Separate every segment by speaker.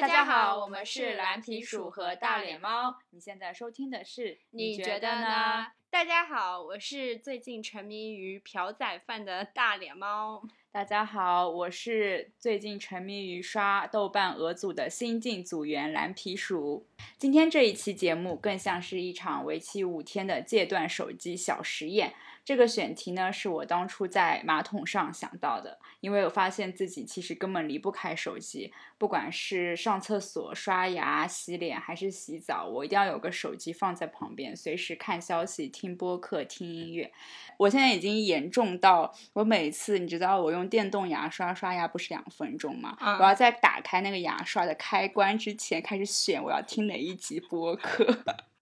Speaker 1: 大家好，我们是蓝皮鼠和大脸猫。你现在收听的是，
Speaker 2: 你
Speaker 1: 觉
Speaker 2: 得
Speaker 1: 呢？？
Speaker 2: 大家好，我是最近沉迷于朴仔饭的大脸猫。
Speaker 1: 大家好，我是最近沉迷于刷豆瓣俄组的新晋组员蓝皮鼠。今天这一期节目更像是一场为期五天的戒断手机小实验。这个选题呢，是我当初在马桶上想到的，因为我发现自己其实根本离不开手机，不管是上厕所、刷牙、洗脸还是洗澡，我一定要有个手机放在旁边，随时看消息、听播客、听音乐。我现在已经严重到，我每次你知道我用电动牙刷刷牙不是两分钟吗？
Speaker 2: 嗯
Speaker 1: 我要在打开那个牙刷的开关之前开始选我要听哪一集播客。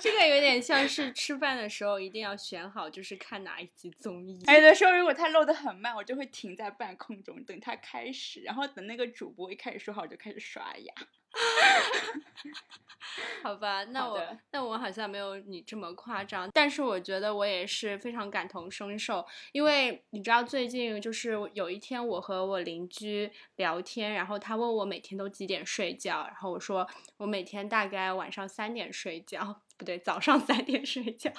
Speaker 2: 这个有点像是吃饭的时候一定要选好，就是看哪一集综艺。
Speaker 1: 哎，有的时候如果他漏得很慢，我就会停在半空中等他开始，然后等那个主播一开始说好，我就开始刷牙。
Speaker 2: 好吧，那我那我好像没有你这么夸张，但是我觉得我也是非常感同身受，因为你知道最近就是有一天我和我邻居聊天，然后他问我每天都几点睡觉，然后我说我每天大概晚上三点睡觉，不对，早上三点睡觉。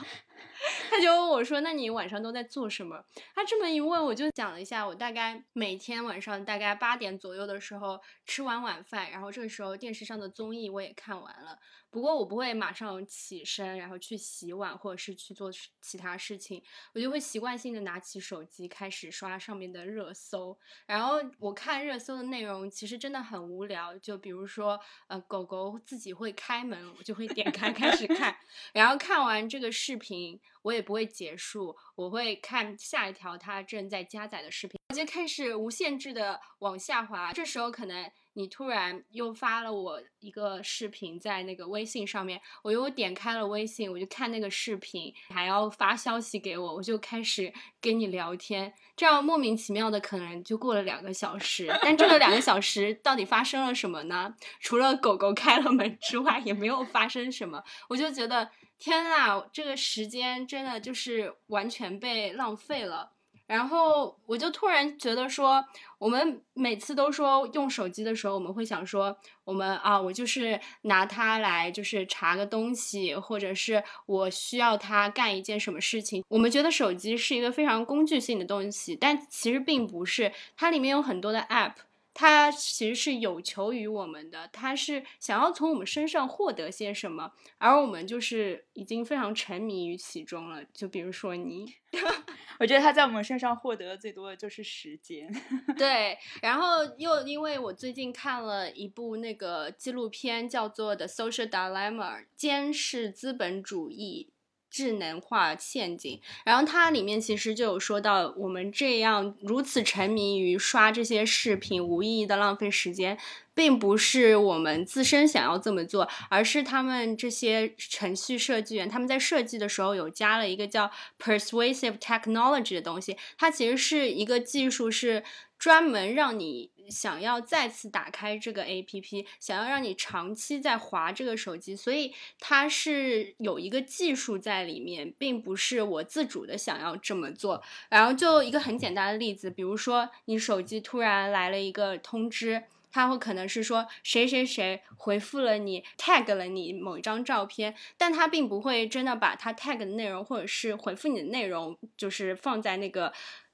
Speaker 2: 他就问我说：“那你晚上都在做什么？”他这么一问，我就讲了一下，我大概每天晚上大概八点左右的时候吃完晚饭，然后这个时候电视上的综艺我也看完了，不过我不会马上起身，然后去洗碗或者是去做其他事情，我就会习惯性的拿起手机开始刷上面的热搜，然后我看热搜的内容其实真的很无聊，就比如说呃狗狗自己会开门，我就会点开开始看，然后看完这个视频，我也不会结束，我会看下一条它正在加载的视频，我就开始无限制的往下滑。这时候可能你突然又发了我一个视频在那个微信上面，我又点开了微信，我就看那个视频，还要发消息给我，我就开始跟你聊天，这样莫名其妙的可能就过了两个小时。但这个两个小时到底发生了什么呢？除了狗狗开了门之外，也没有发生什么。我就觉得天呐，这个时间真的就是完全被浪费了。然后我就突然觉得说，我们每次都说用手机的时候，我们会想说，我们啊，我就是拿它来就是查个东西，或者是我需要它干一件什么事情。我们觉得手机是一个非常工具性的东西，但其实并不是，它里面有很多的 app。它其实是有求于我们的，他是想要从我们身上获得些什么，而我们就是已经非常沉迷于其中了。就比如说你，
Speaker 1: 我觉得他在我们身上获得的最多的就是时间。
Speaker 2: 对，然后又因为我最近看了一部那个纪录片，叫做《The Social Dilemma》，监视资本主义。智能化陷阱，然后它里面其实就有说到，我们这样如此沉迷于刷这些视频，无意义的浪费时间，并不是我们自身想要这么做，而是他们这些程序设计员他们在设计的时候有加了一个叫 persuasive technology 的东西，它其实是一个技术，是专门让你想要再次打开这个 APP，想要让你长期在滑这个手机，所以它是有一个技术在里面，并不是我自主的想要这么做。然后就一个很简单的例子，比如说你手机突然来了一个通知。它会可能是说谁谁谁回复了你，tag 了你某一张照片，但它并不会真的把它 tag 的内容或者是回复你的内容，就是放在那个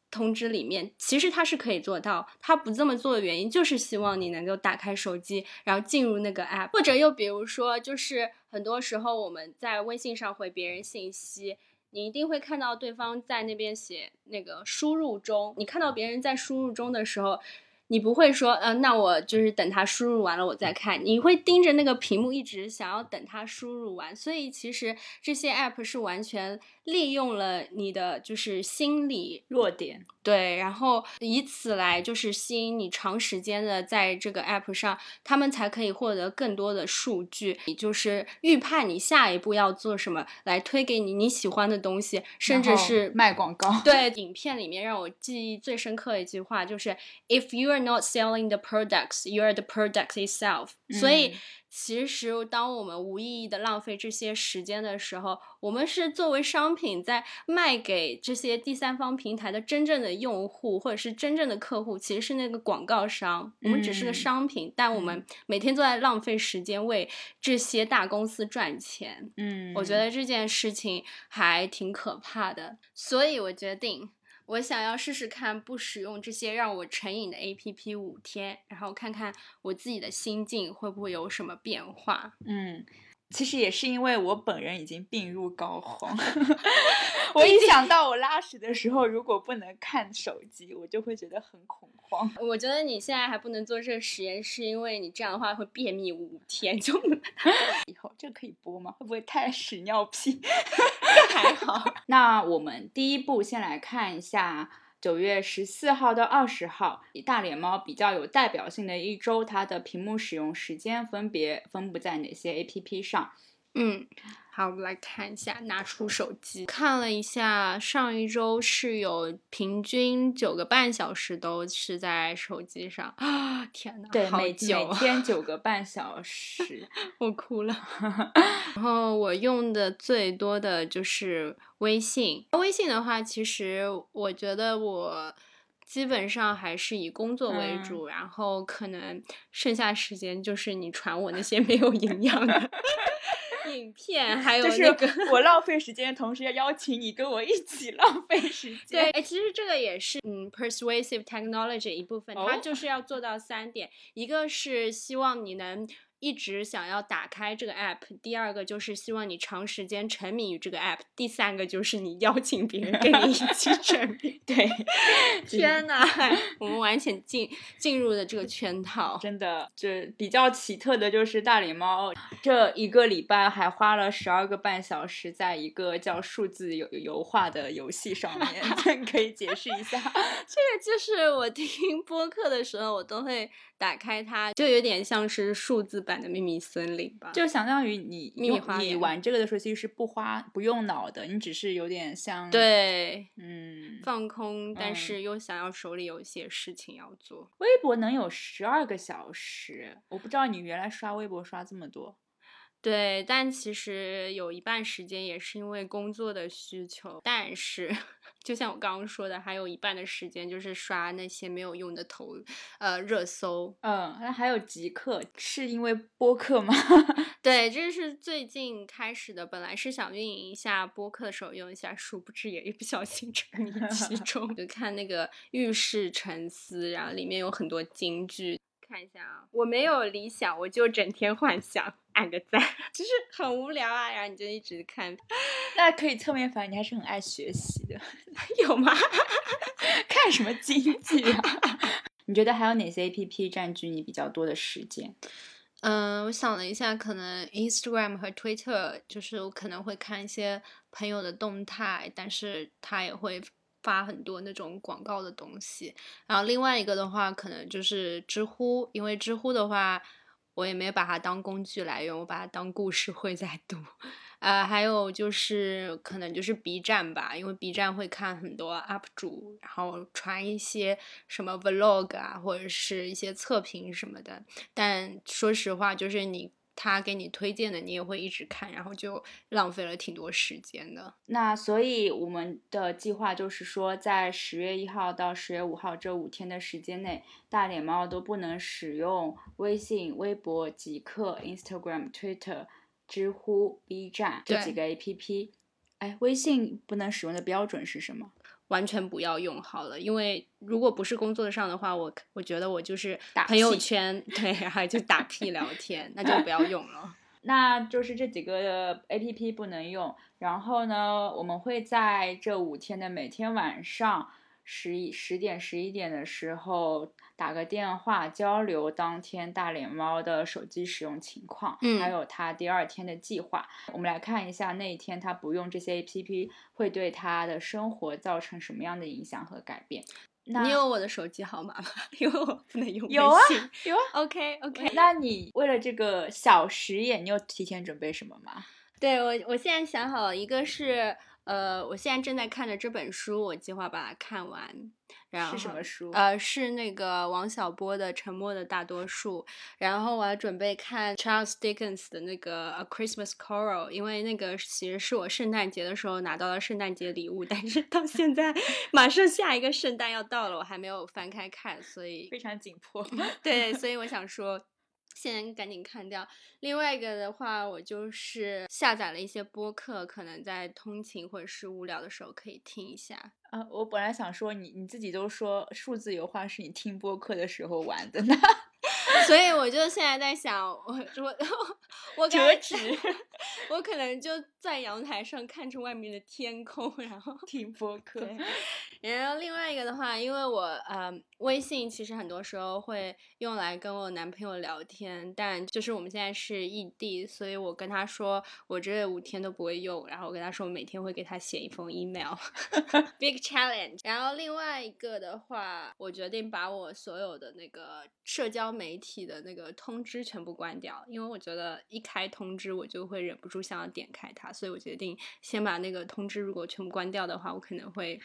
Speaker 2: 通知里面。其实它是可以做到，它不这么做的原因就是希望你能够打开手机，然后进入那个 app，或者又比如说，就是很多时候我们在微信上回别人信息。你一定会看到对方在那边写那个输入中，你看到别人在输入中的时候，你不会说，呃，那我就是等他输入完了我再看，你会盯着那个屏幕一直想要等他输入完。所以其实这些 app 是完全利用了你的就是心理
Speaker 1: 弱点，
Speaker 2: 对，然后以此来就是吸引你长时间的在这个 app 上，他们才可以获得更多的数据，也就是预判你下一步要做什么，来推给你你喜欢的东西，甚至是
Speaker 1: 卖广告。
Speaker 2: 对，影片里面让我记忆最深刻的一句话就是 "If you are not selling the products, you are the product itself." 所以
Speaker 1: 嗯
Speaker 2: 其实当我们无意义的浪费这些时间的时候，我们是作为商品在卖给这些第三方平台的真正的用户，或者是真正的客户，其实是那个广告商。我们只是个商品，但我们每天都在浪费时间为这些大公司赚钱。
Speaker 1: 嗯，
Speaker 2: 我觉得这件事情还挺可怕的，所以我决定。我想要试试看不使用这些让我成瘾的 A P P 五天，然后看看我自己的心境会不会有什么变化。
Speaker 1: 嗯。其实也是因为我本人已经病入膏肓，我一想到我拉屎的时候如果不能看手机，我就会觉得很恐慌。
Speaker 2: 我觉得你现在还不能做这个实验，是因为你这样的话会便秘五天就。
Speaker 1: 以后这个可以播吗？会不会太屎尿屁？
Speaker 2: 还好。
Speaker 1: 那我们第一步先来看一下。九月十四号到二十号，大脸猫比较有代表性的一周，它的屏幕使用时间分别分布在哪些 APP 上？
Speaker 2: 嗯。好，我们来看一下，拿出手机看了一下，上一周是有平均九个半小时都是在手机上啊！天呐，
Speaker 1: 对，
Speaker 2: 每
Speaker 1: 每天九个半小时，
Speaker 2: 我哭了。然后我用的最多的就是微信，微信的话，其实我觉得我基本上还是以工作为主，然后可能剩下时间就是你传我那些没有营养的。影片还有那个，
Speaker 1: 我浪费时间的同时，要邀请你跟我一起浪费时 间。
Speaker 2: 对，哎，其实这个也是嗯，persuasive technology 一部分，它就是要做到三点，一个是希望你能。一直想要打开这个 app，第二个就是希望你长时间沉迷于这个 app，第三个就是你邀请别人跟你一起沉迷。
Speaker 1: 对，
Speaker 2: 天呐，我们完全进进入了这个圈套。
Speaker 1: 真的，这比较奇特的就是大脸猫这一个礼拜还花了十二个半小时在一个叫数字油油画的游戏上面，可以解释一下。这
Speaker 2: 个就是我听播客的时候，我都会打开它，就有点像是数字。版的秘密森林吧，
Speaker 1: 就相当于你
Speaker 2: 秘密花
Speaker 1: 你玩这个的时候，其实是不花不用脑的，你只是有点像
Speaker 2: 对，
Speaker 1: 嗯，
Speaker 2: 放空，但是又想要手里有一些事情要做。
Speaker 1: 微博能有十二个小时，我不知道你原来刷微博刷这么多。
Speaker 2: 对，但其实有一半时间也是因为工作的需求，但是就像我刚刚说的，还有一半的时间就是刷那些没有用的头呃热搜。
Speaker 1: 嗯，那还有极客，是因为播客吗？
Speaker 2: 对，这是最近开始的，本来是想运营一下播客的时候用一下，殊不知也一不小心沉迷其中。就看那个浴室沉思，然后里面有很多金句。看一下啊，我没有理想，我就整天幻想，按个赞，就是很无聊啊。然后你就一直看，
Speaker 1: 那可以侧面反映你还是很爱学习的，
Speaker 2: 有吗？
Speaker 1: 看什么经济啊？你觉得还有哪些 A P P 占据你比较多的时间？
Speaker 2: 嗯，我想了一下，可能 Instagram 和 Twitter，就是我可能会看一些朋友的动态，但是他也会。发很多那种广告的东西，然后另外一个的话，可能就是知乎，因为知乎的话，我也没把它当工具来用，我把它当故事会在读。呃，还有就是可能就是 B 站吧，因为 B 站会看很多 UP 主，然后传一些什么 Vlog 啊，或者是一些测评什么的。但说实话，就是你。他给你推荐的，你也会一直看，然后就浪费了挺多时间的。
Speaker 1: 那所以我们的计划就是说，在十月一号到十月五号这五天的时间内，大脸猫都不能使用微信、微博、极客、Instagram、Twitter、知乎、B 站这几个 APP。哎，微信不能使用的标准是什么？
Speaker 2: 完全不要用好了，因为如果不是工作上的话，我我觉得我就是朋友圈对，然后就打屁聊天，那就不要用了。
Speaker 1: 那就是这几个 A P P 不能用，然后呢，我们会在这五天的每天晚上。十一十点十一点的时候打个电话交流当天大脸猫的手机使用情况，
Speaker 2: 嗯，
Speaker 1: 还有他第二天的计划。我们来看一下那一天他不用这些 A P P 会对他的生活造成什么样的影响和改变。
Speaker 2: 你有我的手机号码吗？因为我不能用。
Speaker 1: 有啊，有啊。
Speaker 2: OK OK。
Speaker 1: 那你为了这个小实验，你有提前准备什么吗？
Speaker 2: 对我，我现在想好了，一个是。呃，我现在正在看的这本书，我计划把它看完。然后
Speaker 3: 是什么书？
Speaker 2: 呃，是那个王小波的《沉默的大多数》。然后我还准备看 Charles Dickens 的那个《A Christmas Carol》，因为那个其实是我圣诞节的时候拿到了圣诞节礼物，但是到现在马上下一个圣诞要到了，我还没有翻开看，所以
Speaker 3: 非常紧迫。
Speaker 2: 对，所以我想说。现在赶紧看掉。另外一个的话，我就是下载了一些播客，可能在通勤或者是无聊的时候可以听一下。
Speaker 3: 啊，我本来想说你你自己都说数字油画是你听播客的时候玩的呢。
Speaker 2: 所以 我就现在在想，我我我
Speaker 3: 折纸，
Speaker 2: 我可能就在阳台上看着外面的天空，然后
Speaker 3: 听播客。
Speaker 2: 然后另外一个的话，因为我呃微信其实很多时候会用来跟我男朋友聊天，但就是我们现在是异地，所以我跟他说我这五天都不会用，然后我跟他说我每天会给他写一封 email，big challenge。然后另外一个的话，我决定把我所有的那个社交媒体的那个通知全部关掉，因为我觉得一开通知我就会忍不住想要点开它，所以我决定先把那个通知如果全部关掉的话，我可能会。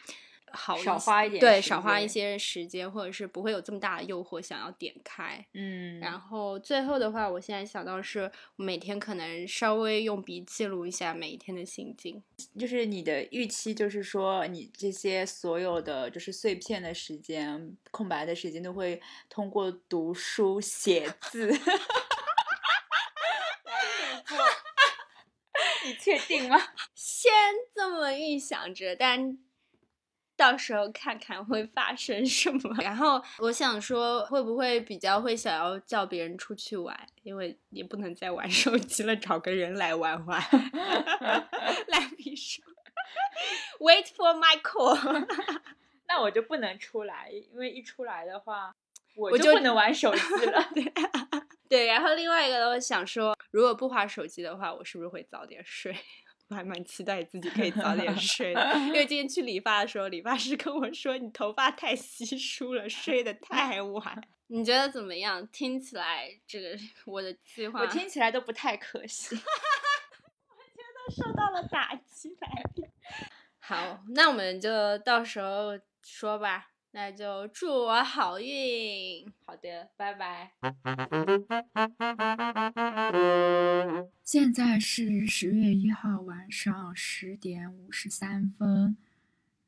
Speaker 2: 好
Speaker 3: 少花一点，
Speaker 2: 对，少花一些时间，或者是不会有这么大的诱惑想要点开。
Speaker 3: 嗯，
Speaker 2: 然后最后的话，我现在想到是每天可能稍微用笔记录一下每一天的心境。
Speaker 3: 就是你的预期，就是说你这些所有的就是碎片的时间、空白的时间，都会通过读书写字。你确定吗？
Speaker 2: 先这么预想着，但。到时候看看会发生什么。然后我想说，会不会比较会想要叫别人出去玩？因为也不能再玩手机了，找个人来玩玩。来比说，Wait for my call。
Speaker 3: 那我就不能出来，因为一出来的话，
Speaker 2: 我
Speaker 3: 就不能玩手机了。
Speaker 2: 对对，然后另外一个我想说，如果不滑手机的话，我是不是会早点睡？我还蛮期待自己可以早点睡，的，因为今天去理发的时候，理发师跟我说你头发太稀疏了，睡得太晚。你觉得怎么样？听起来这个我的计划，
Speaker 3: 我听起来都不太可行。
Speaker 2: 我觉得受到了打击来好，那我们就到时候说吧。那就祝我好运。
Speaker 3: 好的，拜拜。
Speaker 1: 现在是十月一号晚上十点五十三分，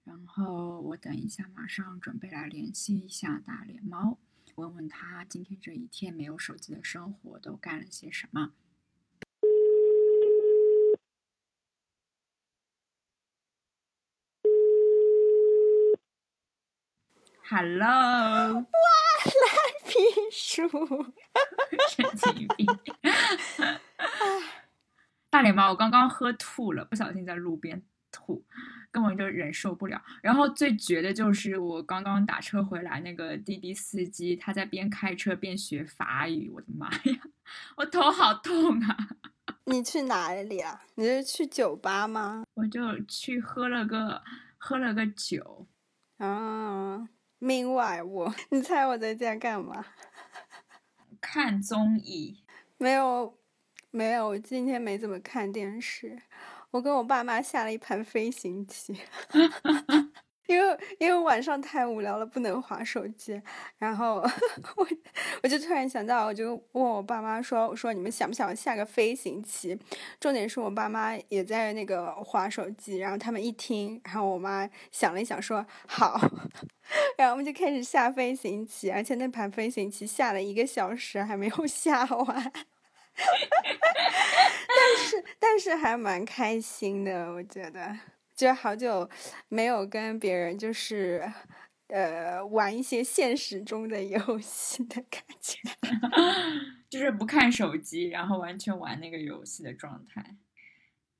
Speaker 1: 然后我等一下马上准备来联系一下大脸猫，问问他今天这一天没有手机的生活都干了些什么。Hello，哇，
Speaker 2: 蓝皮书，
Speaker 1: 神经病！大脸猫，我刚刚喝吐了，不小心在路边吐，根本就忍受不了。然后最绝的就是我刚刚打车回来，那个滴滴司机他在边开车边学法语，我的妈呀，我头好痛啊！
Speaker 2: 你去哪里啊？你是去酒吧吗？
Speaker 1: 我就去喝了个喝了个酒
Speaker 2: 啊。另外，我，你猜我在家干嘛？
Speaker 1: 看综艺。
Speaker 2: 没有，没有，我今天没怎么看电视。我跟我爸妈下了一盘飞行棋。因为因为晚上太无聊了，不能划手机，然后 我我就突然想到，我就问我爸妈说：“我说你们想不想下个飞行棋？”重点是我爸妈也在那个划手机，然后他们一听，然后我妈想了一想说：“好。”然后我们就开始下飞行棋，而且那盘飞行棋下了一个小时还没有 下完，但是但是还蛮开心的，我觉得。就好久没有跟别人就是，呃，玩一些现实中的游戏的感觉，
Speaker 1: 就是不看手机，然后完全玩那个游戏的状态。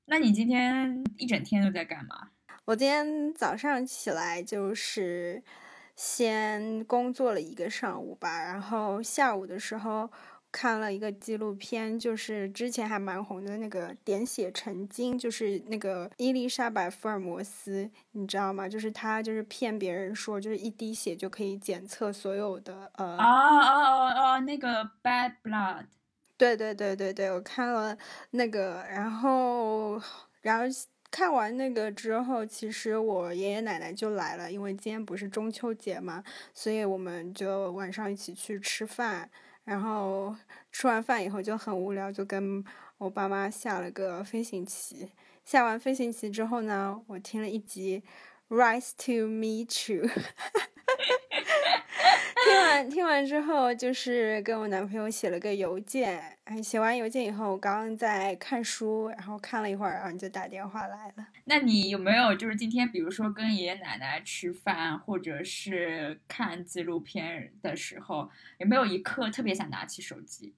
Speaker 1: 那你今天一整天都在干嘛？
Speaker 2: 我今天早上起来就是先工作了一个上午吧，然后下午的时候。看了一个纪录片，就是之前还蛮红的那个《点血成金》，就是那个伊丽莎白·福尔摩斯，你知道吗？就是他就是骗别人说，就是一滴血就可以检测所有的呃。
Speaker 1: 啊啊啊啊，那个《Bad Blood》。
Speaker 2: 对对对对对，我看了那个，然后然后。看完那个之后，其实我爷爷奶奶就来了，因为今天不是中秋节嘛，所以我们就晚上一起去吃饭。然后吃完饭以后就很无聊，就跟我爸妈下了个飞行棋。下完飞行棋之后呢，我听了一集《Rise to Meet You》。听完听完之后，就是跟我男朋友写了个邮件。写完邮件以后，我刚刚在看书，然后看了一会儿，然后你就打电话来了。
Speaker 1: 那你有没有就是今天，比如说跟爷爷奶奶吃饭，或者是看纪录片的时候，有没有一刻特别想拿起手机？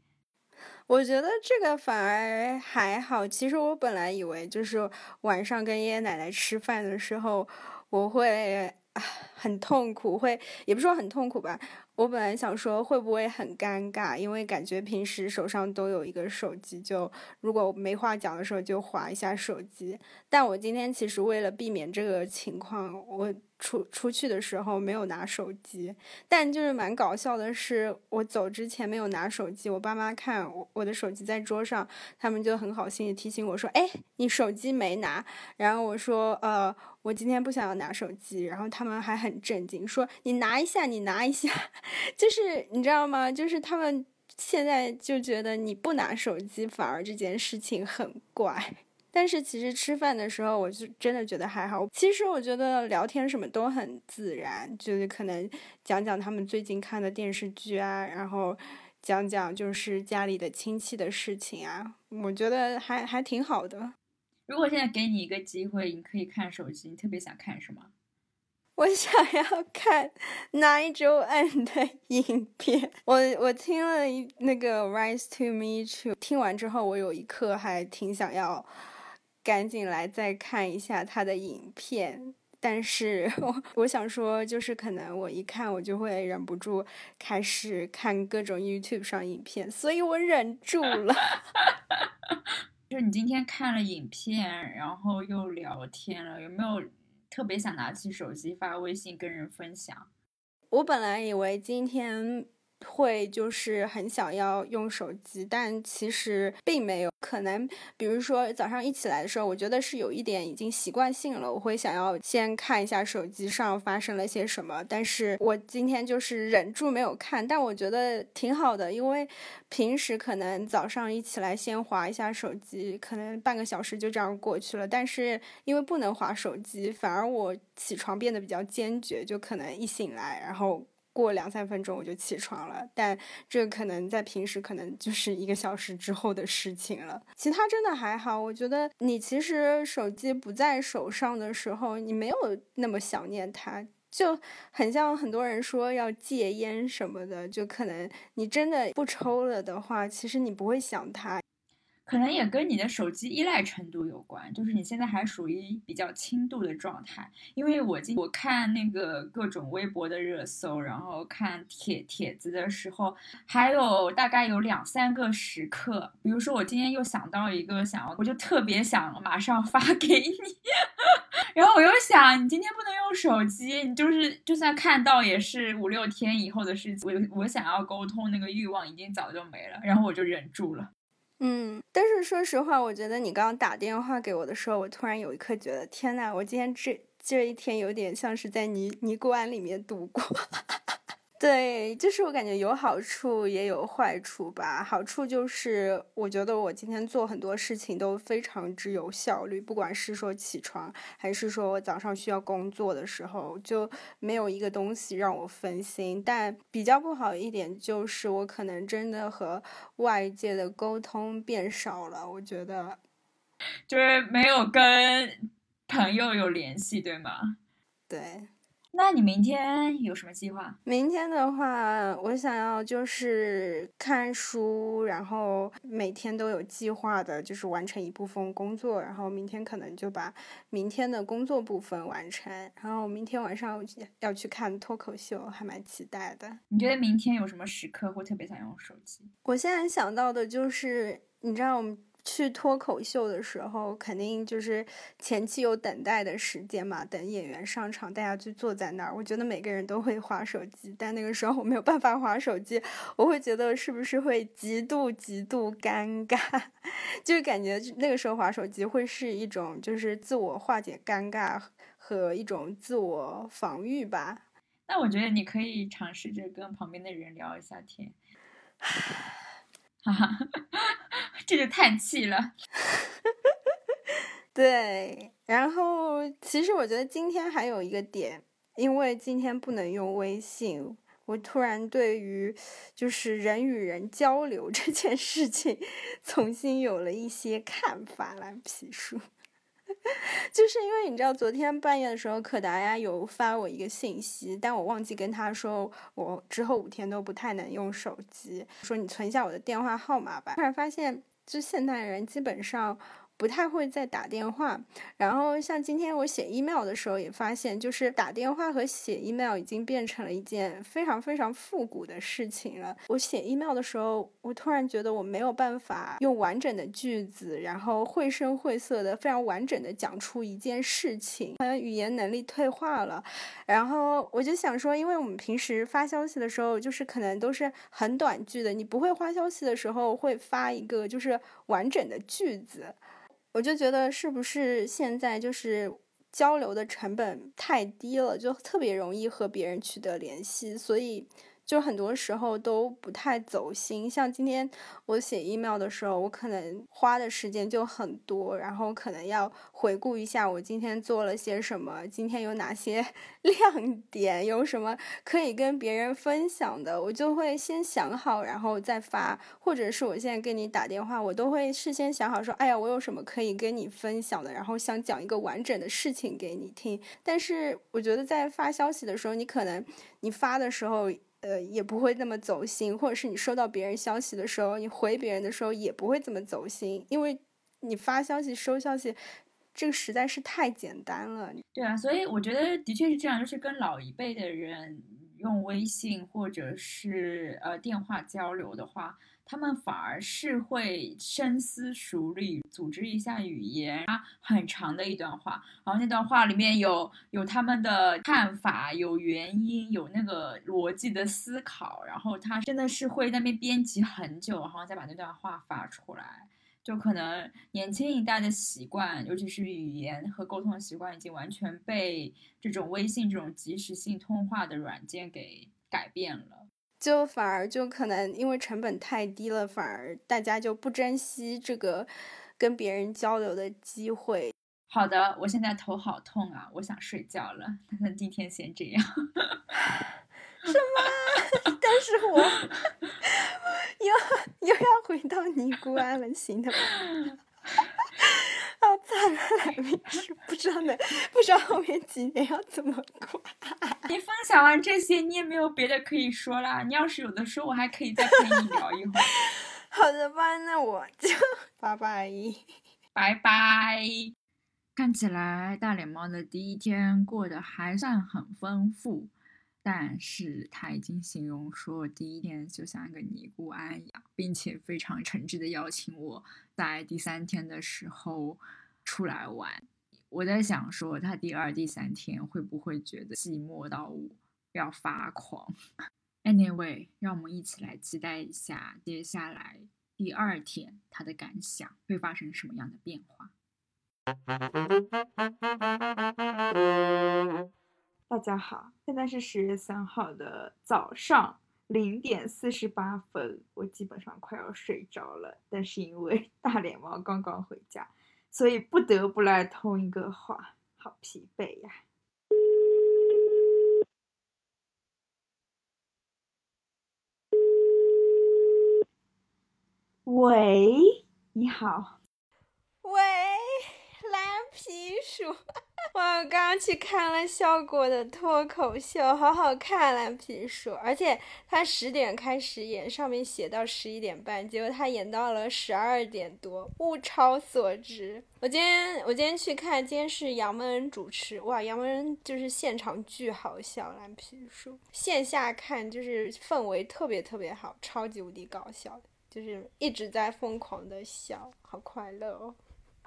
Speaker 2: 我觉得这个反而还好。其实我本来以为，就是晚上跟爷爷奶奶吃饭的时候，我会。很痛苦，会也不说很痛苦吧。我本来想说会不会很尴尬，因为感觉平时手上都有一个手机，就如果没话讲的时候就划一下手机。但我今天其实为了避免这个情况，我。出出去的时候没有拿手机，但就是蛮搞笑的是，我走之前没有拿手机，我爸妈看我我的手机在桌上，他们就很好心的提醒我说：“哎，你手机没拿。”然后我说：“呃，我今天不想要拿手机。”然后他们还很震惊，说：“你拿一下，你拿一下。”就是你知道吗？就是他们现在就觉得你不拿手机，反而这件事情很怪。但是其实吃饭的时候，我就真的觉得还好。其实我觉得聊天什么都很自然，就是可能讲讲他们最近看的电视剧啊，然后讲讲就是家里的亲戚的事情啊，我觉得还还挺好的。
Speaker 1: 如果现在给你一个机会，你可以看手机，你特别想看什么？
Speaker 2: 我想要看 Nigel and 的影片。我我听了那个《Rise to Meet You》，听完之后，我有一刻还挺想要。赶紧来再看一下他的影片，但是 我我想说，就是可能我一看我就会忍不住开始看各种 YouTube 上影片，所以我忍住了。
Speaker 1: 就是你今天看了影片，然后又聊天了，有没有特别想拿起手机发微信跟人分享？
Speaker 2: 我本来以为今天。会就是很想要用手机，但其实并没有可能。比如说早上一起来的时候，我觉得是有一点已经习惯性了，我会想要先看一下手机上发生了些什么。但是我今天就是忍住没有看，但我觉得挺好的，因为平时可能早上一起来先划一下手机，可能半个小时就这样过去了。但是因为不能划手机，反而我起床变得比较坚决，就可能一醒来，然后。过两三分钟我就起床了，但这可能在平时可能就是一个小时之后的事情了。其他真的还好，我觉得你其实手机不在手上的时候，你没有那么想念它，就很像很多人说要戒烟什么的，就可能你真的不抽了的话，其实你不会想它。
Speaker 1: 可能也跟你的手机依赖程度有关，就是你现在还属于比较轻度的状态。因为我今我看那个各种微博的热搜，然后看帖帖子的时候，还有大概有两三个时刻，比如说我今天又想到一个，想要我就特别想马上发给你，然后我又想你今天不能用手机，你就是就算看到也是五六天以后的事情，我我想要沟通那个欲望已经早就没了，然后我就忍住了。
Speaker 2: 嗯，但是说实话，我觉得你刚刚打电话给我的时候，我突然有一刻觉得，天呐，我今天这这一天有点像是在尼尼姑庵里面度过。对，就是我感觉有好处也有坏处吧。好处就是，我觉得我今天做很多事情都非常之有效率，不管是说起床，还是说我早上需要工作的时候，就没有一个东西让我分心。但比较不好一点就是，我可能真的和外界的沟通变少了。我觉得，
Speaker 1: 就是没有跟朋友有联系，对吗？
Speaker 2: 对。
Speaker 1: 那你明天有什么计划？
Speaker 2: 明天的话，我想要就是看书，然后每天都有计划的，就是完成一部分工作，然后明天可能就把明天的工作部分完成，然后明天晚上要去看脱口秀，还蛮期待的。
Speaker 1: 你觉得明天有什么时刻会特别想用手机？
Speaker 2: 我现在想到的就是，你知道我们。去脱口秀的时候，肯定就是前期有等待的时间嘛，等演员上场，大家就坐在那儿。我觉得每个人都会划手机，但那个时候我没有办法划手机，我会觉得是不是会极度极度尴尬，就感觉那个时候划手机会是一种就是自我化解尴尬和一种自我防御吧。
Speaker 1: 那我觉得你可以尝试着跟旁边的人聊一下天。哈哈，这就叹气了。
Speaker 2: 对，然后其实我觉得今天还有一个点，因为今天不能用微信，我突然对于就是人与人交流 这件事情，重新有了一些看法。蓝皮书。就是因为你知道，昨天半夜的时候，可达鸭有发我一个信息，但我忘记跟他说，我之后五天都不太能用手机，说你存一下我的电话号码吧。突然发现，就现代人基本上。不太会再打电话，然后像今天我写 email 的时候也发现，就是打电话和写 email 已经变成了一件非常非常复古的事情了。我写 email 的时候，我突然觉得我没有办法用完整的句子，然后绘声绘色的非常完整的讲出一件事情，好像语言能力退化了。然后我就想说，因为我们平时发消息的时候，就是可能都是很短句的，你不会发消息的时候会发一个就是完整的句子。我就觉得是不是现在就是交流的成本太低了，就特别容易和别人取得联系，所以。就很多时候都不太走心，像今天我写 email 的时候，我可能花的时间就很多，然后可能要回顾一下我今天做了些什么，今天有哪些 亮点，有什么可以跟别人分享的，我就会先想好，然后再发，或者是我现在跟你打电话，我都会事先想好说，哎呀，我有什么可以跟你分享的，然后想讲一个完整的事情给你听。但是我觉得在发消息的时候，你可能你发的时候。呃，也不会那么走心，或者是你收到别人消息的时候，你回别人的时候也不会这么走心，因为你发消息、收消息，这个实在是太简单了。
Speaker 1: 对啊，所以我觉得的确是这样，就是跟老一辈的人用微信或者是呃电话交流的话。他们反而是会深思熟虑，组织一下语言啊，很长的一段话，然后那段话里面有有他们的看法，有原因，有那个逻辑的思考，然后他真的是会那边编辑很久，然后再把那段话发出来。就可能年轻一代的习惯，尤其是语言和沟通习惯，已经完全被这种微信这种即时性通话的软件给改变了。
Speaker 2: 就反而就可能因为成本太低了，反而大家就不珍惜这个跟别人交流的机会。
Speaker 1: 好的，我现在头好痛啊，我想睡觉了。那今天先这样。
Speaker 2: 什么？但是我又又要回到尼姑庵了，行的吗？好惨啊！来宾是不知道呢，不知道后面几年要怎么过。
Speaker 1: 你分享完这些，你也没有别的可以说啦。你要是有的说，我还可以再陪你聊一会儿。
Speaker 2: 好的吧，那我就拜拜，
Speaker 1: 拜拜。
Speaker 4: 看起来大脸猫的第一天过得还算很丰富。但是他已经形容说，第一天就像一个尼姑庵一样，并且非常诚挚的邀请我在第三天的时候出来玩。我在想说，他第二、第三天会不会觉得寂寞到我要发狂？Anyway，让我们一起来期待一下接下来第二天他的感想会发生什么样的变化。
Speaker 1: 大家好，现在是十月三号的早上零点四十八分，我基本上快要睡着了，但是因为大脸猫刚刚回家，所以不得不来通一个话，好疲惫呀。喂，你好。
Speaker 2: 喂，皮鼠。我刚刚去看了效果的脱口秀，好好看，蓝皮书。而且他十点开始演，上面写到十一点半，结果他演到了十二点多，物超所值。我今天我今天去看，今天是杨蒙恩主持，哇，杨蒙恩就是现场巨好笑，蓝皮书。线下看就是氛围特别特别好，超级无敌搞笑。就是一直在疯狂的笑，好快乐哦。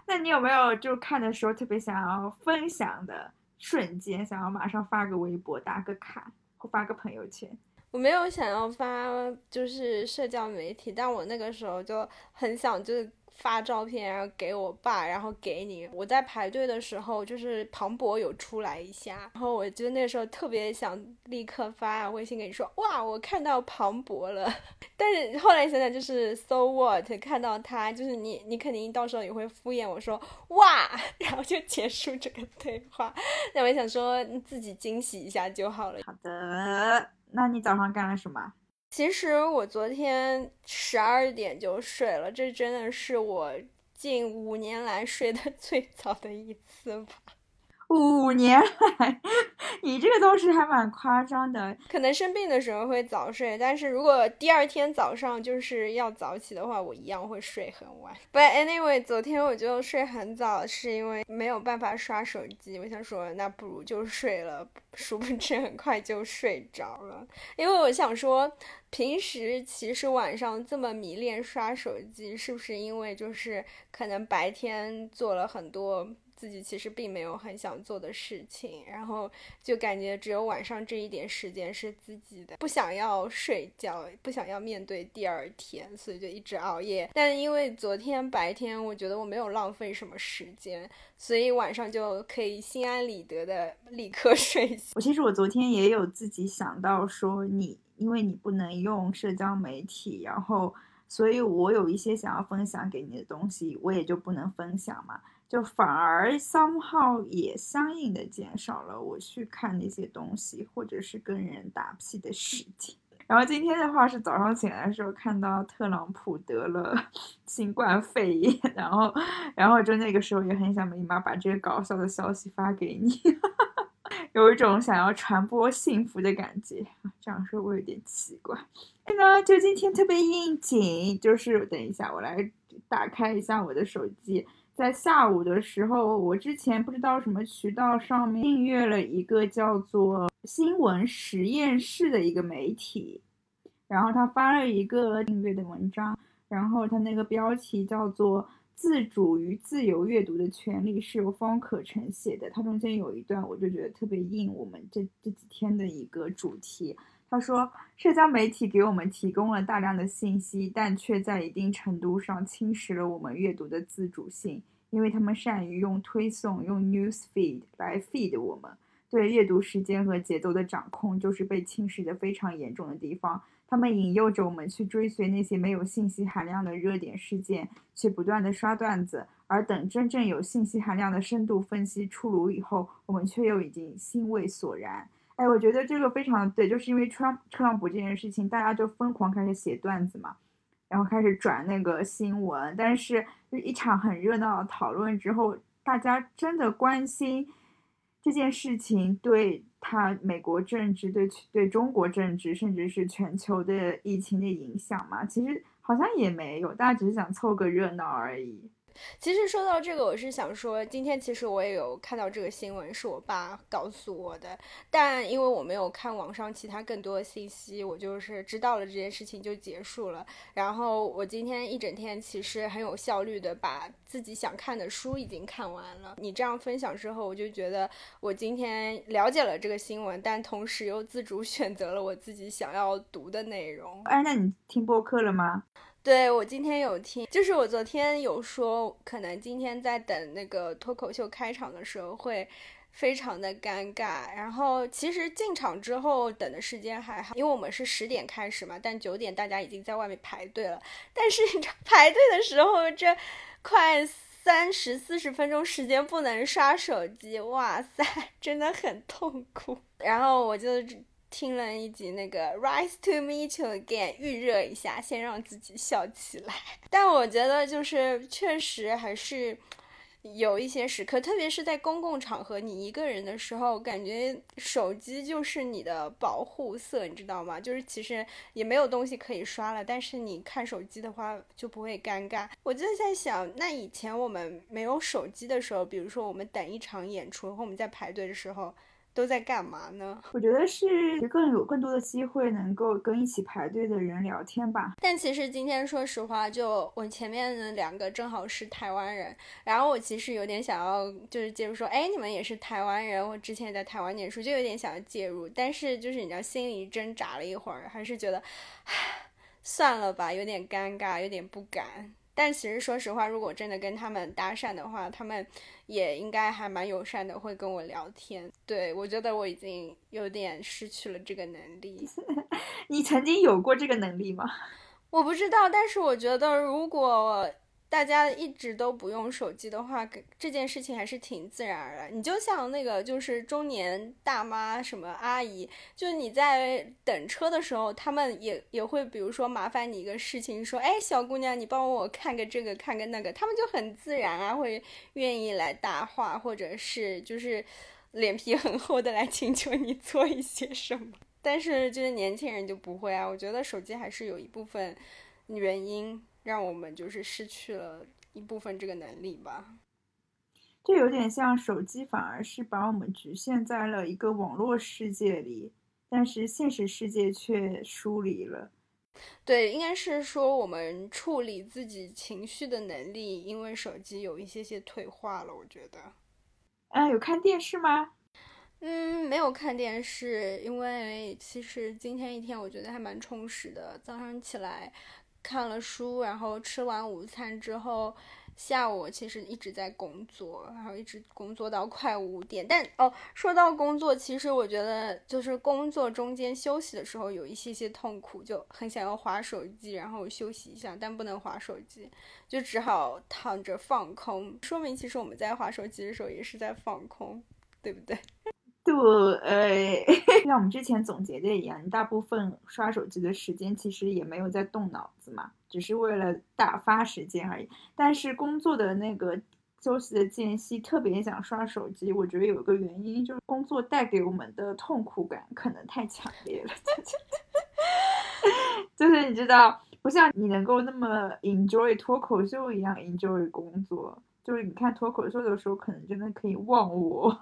Speaker 1: 那你有没有就看的时候特别想要分享的瞬间，想要马上发个微博、打个卡或发个朋友圈？
Speaker 2: 我没有想要发就是社交媒体，但我那个时候就很想就是。发照片，然后给我爸，然后给你。我在排队的时候，就是庞博有出来一下，然后我就那时候特别想立刻发微信给你说，哇，我看到庞博了。但是后来想想，就是 so what，看到他，就是你，你肯定到时候也会敷衍我说，哇，然后就结束这个对话。那我想说，你自己惊喜一下就好了。
Speaker 1: 好的，那你早上干了什么？
Speaker 2: 其实我昨天十二点就睡了，这真的是我近五年来睡得最早的一次吧。
Speaker 1: 五年来，你这个倒是还蛮夸张的。
Speaker 2: 可能生病的时候会早睡，但是如果第二天早上就是要早起的话，我一样会睡很晚。But anyway，昨天我就睡很早，是因为没有办法刷手机。我想说，那不如就睡了。殊不知很快就睡着了，因为我想说，平时其实晚上这么迷恋刷手机，是不是因为就是可能白天做了很多。自己其实并没有很想做的事情，然后就感觉只有晚上这一点时间是自己的，不想要睡觉，不想要面对第二天，所以就一直熬夜。但因为昨天白天我觉得我没有浪费什么时间，所以晚上就可以心安理得的 立刻睡。
Speaker 1: 我其实我昨天也有自己想到说，你因为你不能用社交媒体，然后所以我有一些想要分享给你的东西，我也就不能分享嘛。就反而 somehow 也相应的减少了我去看那些东西，或者是跟人打屁的时间。然后今天的话是早上醒来的时候看到特朗普得了 新冠肺炎，然后，然后就那个时候也很想立马把这个搞笑的消息发给你，有一种想要传播幸福的感觉。这样说我有点奇怪。那就今天特别应景，就是等一下我来打开一下我的手机。在下午的时候，我之前不知道什么渠道上面订阅了一个叫做“新闻实验室”的一个媒体，然后他发了一个订阅的文章，然后他那个标题叫做“自主与自由阅读的权利”，是由方可成写的。他中间有一段，我就觉得特别应我们这这几天的一个主题。他说，社交媒体给我们提供了大量的信息，但却在一定程度上侵蚀了我们阅读的自主性，因为他们善于用推送、用 news feed 来 feed 我们。对阅读时间和节奏的掌控，就是被侵蚀的非常严重的地方。他们引诱着我们去追随那些没有信息含量的热点事件，去不断的刷段子，而等真正有信息含量的深度分析出炉以后，我们却又已经心味索然。哎，我觉得这个非常对，就是因为川特朗普这件事情，大家就疯狂开始写段子嘛，然后开始转那个新闻，但是就一场很热闹的讨论之后，大家真的关心这件事情对他美国政治、对对中国政治，甚至是全球的疫情的影响嘛？其实好像也没有，大家只是想凑个热闹而已。
Speaker 2: 其实说到这个，我是想说，今天其实我也有看到这个新闻，是我爸告诉我的。但因为我没有看网上其他更多的信息，我就是知道了这件事情就结束了。然后我今天一整天其实很有效率的把自己想看的书已经看完了。你这样分享之后，我就觉得我今天了解了这个新闻，但同时又自主 选择了我自己想要读的内容。
Speaker 1: 哎，那你听播客了吗？
Speaker 2: 对我今天有听，就是我昨天有说，可能今天在等那个脱口秀开场的时候会非常的尴尬。然后其实进场之后等的时间还好，因为我们是十点开始嘛，但九点大家已经在外面排队了。但是排队的时候，这快三十四十分钟时间不能刷手机，哇塞，真的很痛苦。然后我就。听了一集那个《Rise to Meet You Again》，预热一下，先让自己笑起来。但我觉得就是确实还是有一些时刻，特别是在公共场合，你一个人的时候，感觉手机就是你的保护色，你知道吗？就是其实也没有东西可以刷了，但是你看手机的话就不会尴尬。我就在想，那以前我们没有手机的时候，比如说我们等一场演出，或我们在排队的时候。都在干嘛呢？
Speaker 1: 我觉得是更有更多的机会能够跟一起排队的人聊天吧。
Speaker 2: 但其实今天说实话，就我前面的两个正好是台湾人，然后我其实有点想要就是介入说，哎，你们也是台湾人，我之前也在台湾念书，就有点想要介入，但是就是你知道心里挣扎了一会儿，还是觉得，唉，算了吧，有点尴尬，有点不敢。但其实说实话，如果真的跟他们搭讪的话，他们也应该还蛮友善的，会跟我聊天。对我觉得我已经有点失去了这个能力。
Speaker 1: 你曾经有过这个能力吗？
Speaker 2: 我不知道，但是我觉得如果。大家一直都不用手机的话，这件事情还是挺自然而然。你就像那个，就是中年大妈什么阿姨，就你在等车的时候，他们也也会，比如说麻烦你一个事情，说，哎，小姑娘，你帮我看个这个，看个那个，他们就很自然啊，会愿意来搭话，或者是就是脸皮很厚的来请求你做一些什么。但是就是年轻人就不会啊，我觉得手机还是有一部分原因。让我们就是失去了一部分这个能力吧，
Speaker 1: 这有点像手机，反而是把我们局限在了一个网络世界里，但是现实世界却疏离了。
Speaker 2: 对，应该是说我们处理自己情绪的能力，因为手机有一些些退化了。我觉得，
Speaker 1: 啊，有看电视吗？
Speaker 2: 嗯，没有看电视，因为其实今天一天我觉得还蛮充实的，早上起来。看了书，然后吃完午餐之后，下午其实一直在工作，然后一直工作到快五点。但哦，说到工作，其实我觉得就是工作中间休息的时候有一些些痛苦，就很想要划手机，然后休息一下，但不能划手机，就只好躺着放空。说明其实我们在划手机的时候也是在放空，对不对？
Speaker 1: 对，像我们之前总结的一样，你大部分刷手机的时间其实也没有在动脑子嘛，只是为了打发时间而已。但是工作的那个休息的间隙，特别想刷手机。我觉得有一个原因就是工作带给我们的痛苦感可能太强烈了，就是你知道，不像你能够那么 enjoy 脱口秀一样 enjoy 工作。就是你看脱口秀的时候，可能真的可以忘我。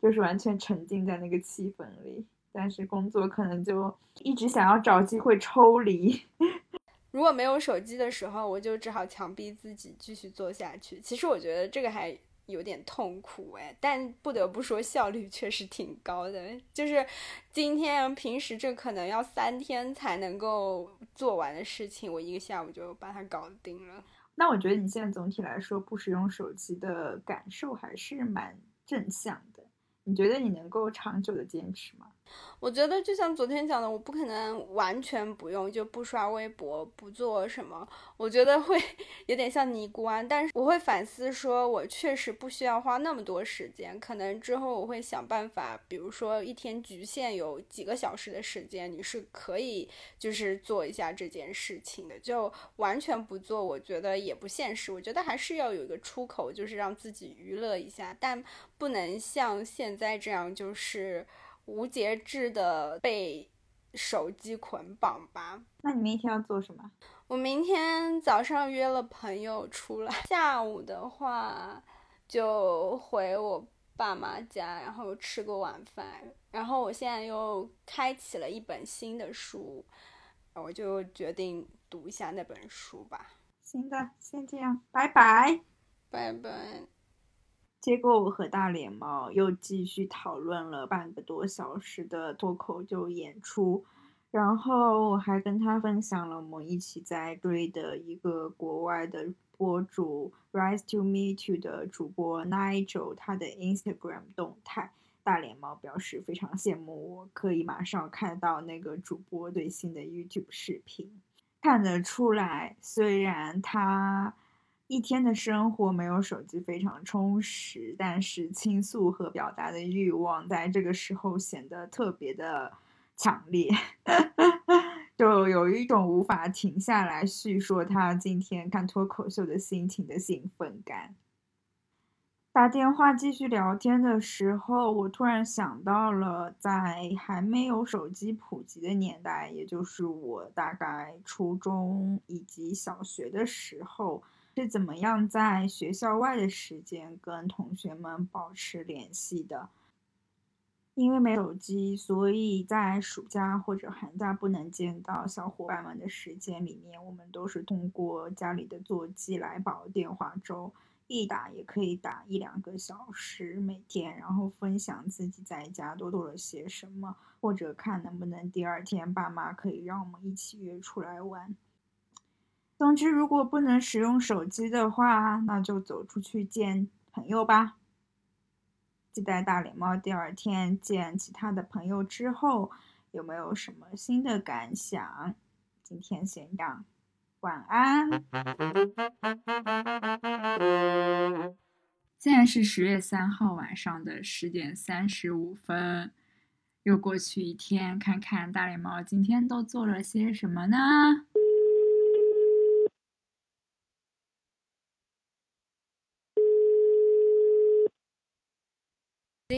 Speaker 1: 就是完全沉浸在那个气氛里，但是工作可能就一直想要找机会抽离。
Speaker 2: 如果没有手机的时候，我就只好强逼自己继续做下去。其实我觉得这个还有点痛苦哎，但不得不说效率确实挺高的。就是今天平时这可能要三天才能够做完的事情，我一个下午就把它搞定了。
Speaker 1: 那我觉得你现在总体来说不使用手机的感受还是蛮正向的。你觉得你能够长久的坚持吗？
Speaker 2: 我觉得就像昨天讲的，我不可能完全不用，就不刷微博，不做什么。我觉得会有点像尼姑庵，但是我会反思，说我确实不需要花那么多时间。可能之后我会想办法，比如说一天局限有几个小时的时间，你是可以就是做一下这件事情的。就完全不做，我觉得也不现实。我觉得还是要有一个出口，就是让自己娱乐一下，但不能像现在这样，就是。无节制的被手机捆绑吧？
Speaker 1: 那你明天要做什么？
Speaker 2: 我明天早上约了朋友出来，下午的话就回我爸妈家，然后吃个晚饭。然后我现在又开启了一本新的书，我就决定读一下那本书吧。
Speaker 1: 行的，先这样，拜拜，
Speaker 2: 拜拜。
Speaker 1: 结果我和大脸猫又继续讨论了半个多小时的脱口秀演出，然后我还跟他分享了我们一起在追的一个国外的博主 Rise to me too” 的主播 Nigel 他的 Instagram 动态。大脸猫表示非常羡慕我可以马上看到那个主播最新的 YouTube 视频，看得出来，虽然他。一天的生活没有手机非常充实，但是倾诉和表达的欲望在这个时候显得特别的强烈，就有一种无法停下来叙说他今天看脱口秀的心情的兴奋感。打电话继续聊天的时候，我突然想到了在还没有手机普及的年代，也就是我大概初中以及小学的时候。是怎么样在学校外的时间跟同学们保持联系的？因为没手机，所以在暑假或者寒假不能见到小伙伴们的时间里面，我们都是通过家里的座机来煲电话粥。一打也可以打一两个小时每天，然后分享自己在家都做了些什么，或者看能不能第二天爸妈可以让我们一起约出来玩。总之，如果不能使用手机的话，那就走出去见朋友吧。记得大脸猫第二天见其他的朋友之后，有没有什么新的感想？今天先这样。晚安。现在是十月三号晚上的十点三十五分，又过去一天，看看大脸猫今天都做了些什么呢？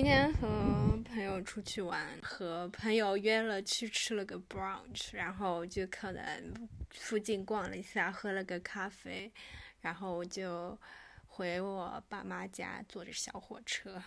Speaker 2: 今天和朋友出去玩，和朋友约了去吃了个 brunch，然后就可能。附近逛了一下，喝了个咖啡，然后我就回我爸妈家，坐着小火车。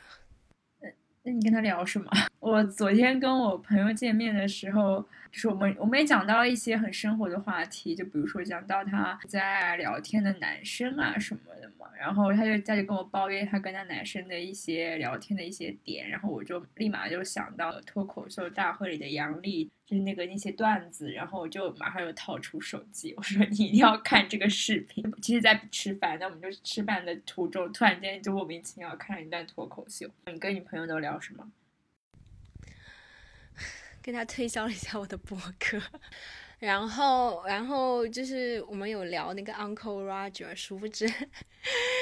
Speaker 1: 那你跟他聊什么？我昨天跟我朋友见面的时候，就是我们我们也讲到一些很生活的话题，就比如说讲到他在聊天的男生啊什么的嘛，然后他就他就跟我抱怨他跟他男生的一些聊天的一些点，然后我就立马就想到了脱口秀大会里的杨笠。就是那个那些段子，然后我就马上又掏出手机，我说你一定要看这个视频。其实，在吃饭，那我们就吃饭的途中，突然间就莫名其妙看了一段脱口秀。你跟你朋友都聊什么？
Speaker 2: 跟他推销了一下我的博客。然后，然后就是我们有聊那个 Uncle Roger，殊不知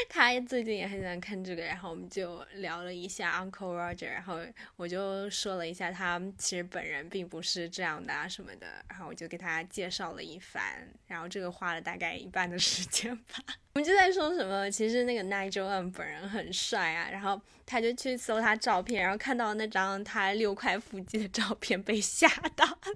Speaker 2: 他最近也很喜欢看这个，然后我们就聊了一下 Uncle Roger，然后我就说了一下他其实本人并不是这样的啊什么的，然后我就给他介绍了一番，然后这个花了大概一半的时间吧。我们就在说什么，其实那个 Nigel N 本人很帅啊，然后他就去搜他照片，然后看到那张他六块腹肌的照片，被吓到。
Speaker 1: 嗯，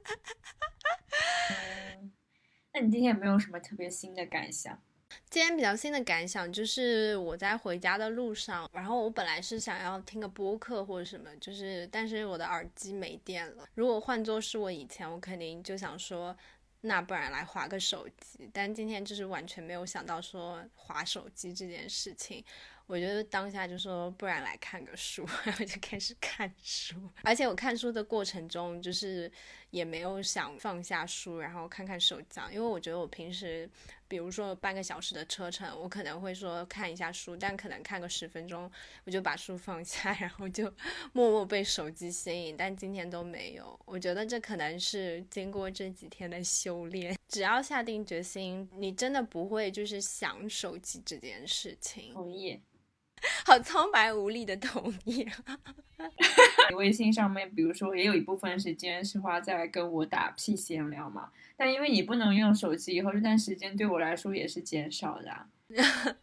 Speaker 1: 那你今天有没有什么特别新的感想？
Speaker 2: 今天比较新的感想就是我在回家的路上，然后我本来是想要听个播客或者什么，就是但是我的耳机没电了。如果换作是我以前，我肯定就想说，那不然来划个手机。但今天就是完全没有想到说划手机这件事情。我觉得当下就说，不然来看个书，然后就开始看书。而且我看书的过程中，就是也没有想放下书，然后看看手机，因为我觉得我平时，比如说半个小时的车程，我可能会说看一下书，但可能看个十分钟，我就把书放下，然后就默默被手机吸引。但今天都没有，我觉得这可能是经过这几天的修炼。只要下定决心，你真的不会就是想手机这件事情。
Speaker 1: 同意。
Speaker 2: 好苍白无力的同意。
Speaker 1: 微信上面，比如说也有一部分时间是花在跟我打屁闲聊嘛，但因为你不能用手机，以后这段时间对我来说也是减少的。